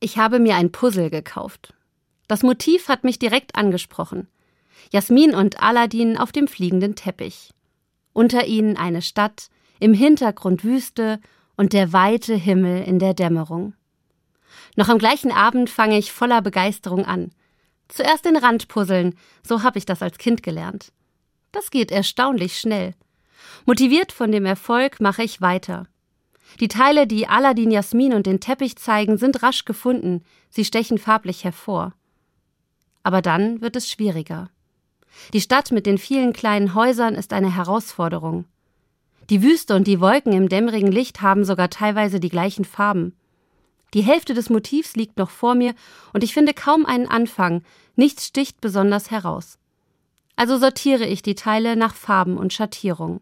Ich habe mir ein Puzzle gekauft. Das Motiv hat mich direkt angesprochen. Jasmin und Aladdin auf dem fliegenden Teppich. Unter ihnen eine Stadt, im Hintergrund Wüste und der weite Himmel in der Dämmerung. Noch am gleichen Abend fange ich voller Begeisterung an. Zuerst den Rand puzzeln, so habe ich das als Kind gelernt. Das geht erstaunlich schnell. Motiviert von dem Erfolg mache ich weiter. Die Teile, die Aladdin Jasmin und den Teppich zeigen, sind rasch gefunden, sie stechen farblich hervor. Aber dann wird es schwieriger. Die Stadt mit den vielen kleinen Häusern ist eine Herausforderung. Die Wüste und die Wolken im dämmerigen Licht haben sogar teilweise die gleichen Farben. Die Hälfte des Motivs liegt noch vor mir und ich finde kaum einen Anfang, nichts sticht besonders heraus. Also sortiere ich die Teile nach Farben und Schattierung.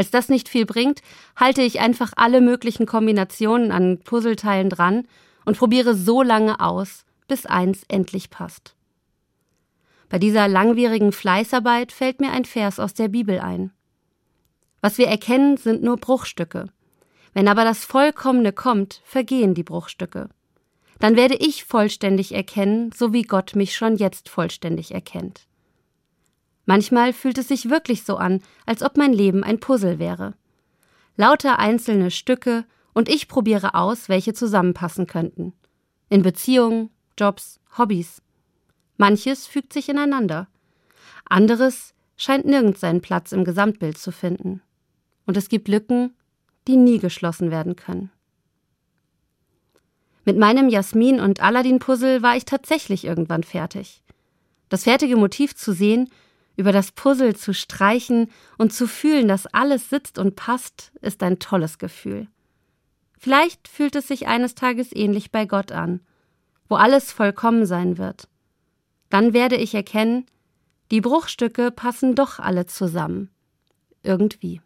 Als das nicht viel bringt, halte ich einfach alle möglichen Kombinationen an Puzzleteilen dran und probiere so lange aus, bis eins endlich passt. Bei dieser langwierigen Fleißarbeit fällt mir ein Vers aus der Bibel ein. Was wir erkennen, sind nur Bruchstücke. Wenn aber das Vollkommene kommt, vergehen die Bruchstücke. Dann werde ich vollständig erkennen, so wie Gott mich schon jetzt vollständig erkennt. Manchmal fühlt es sich wirklich so an, als ob mein Leben ein Puzzle wäre. Lauter einzelne Stücke und ich probiere aus, welche zusammenpassen könnten. In Beziehungen, Jobs, Hobbys. Manches fügt sich ineinander. Anderes scheint nirgends seinen Platz im Gesamtbild zu finden. Und es gibt Lücken, die nie geschlossen werden können. Mit meinem Jasmin- und Aladdin-Puzzle war ich tatsächlich irgendwann fertig. Das fertige Motiv zu sehen, über das Puzzle zu streichen und zu fühlen, dass alles sitzt und passt, ist ein tolles Gefühl. Vielleicht fühlt es sich eines Tages ähnlich bei Gott an, wo alles vollkommen sein wird. Dann werde ich erkennen, die Bruchstücke passen doch alle zusammen. Irgendwie.